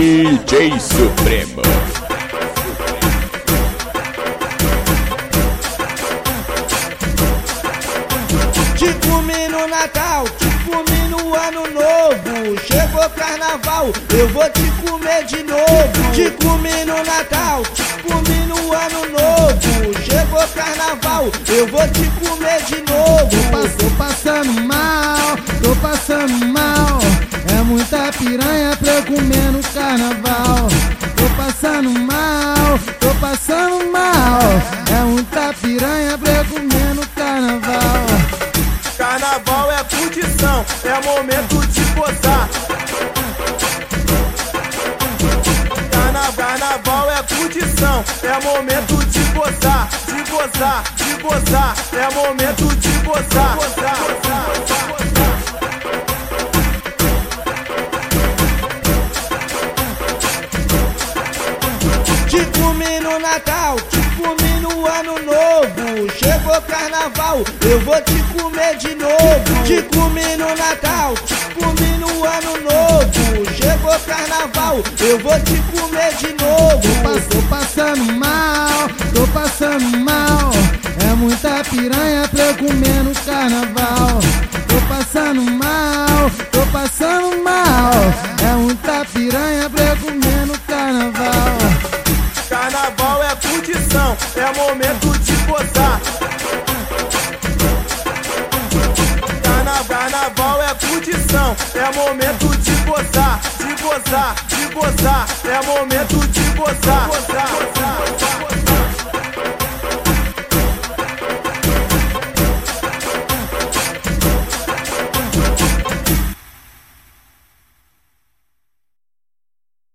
DJ Supremo. Te comi no Natal, te comi no Ano Novo. Chegou Carnaval, eu vou te comer de novo. Te comi no Natal, te comi no Ano Novo. Chegou Carnaval, eu vou te comer de novo. Tô passando mal, piranha pra eu comer no carnaval. Tô passando mal, tô passando mal. É muita piranha pra eu comer no carnaval. Carnaval é curtição, é momento de gozar. Carna- Carnaval é curtição, é momento de gozar, de gozar, de gozar. É momento de gozar, gozar, gozar. No Natal, te comi no Ano Novo. Chegou Carnaval, eu vou te comer de novo. Te comi no Natal, te comi no Ano Novo. Chegou Carnaval, eu vou te comer de novo. Tô passando mal, tô passando mal. É muita piranha pra eu comer no carnaval. Tô passando mal, tô passando mal. É muita piranha pra eu comer no carnaval. É curtição, é momento de. Carna- Carnaval é curtição, é momento de gozar, de gozar, de gozar. É momento de gozar, gozar, gozar.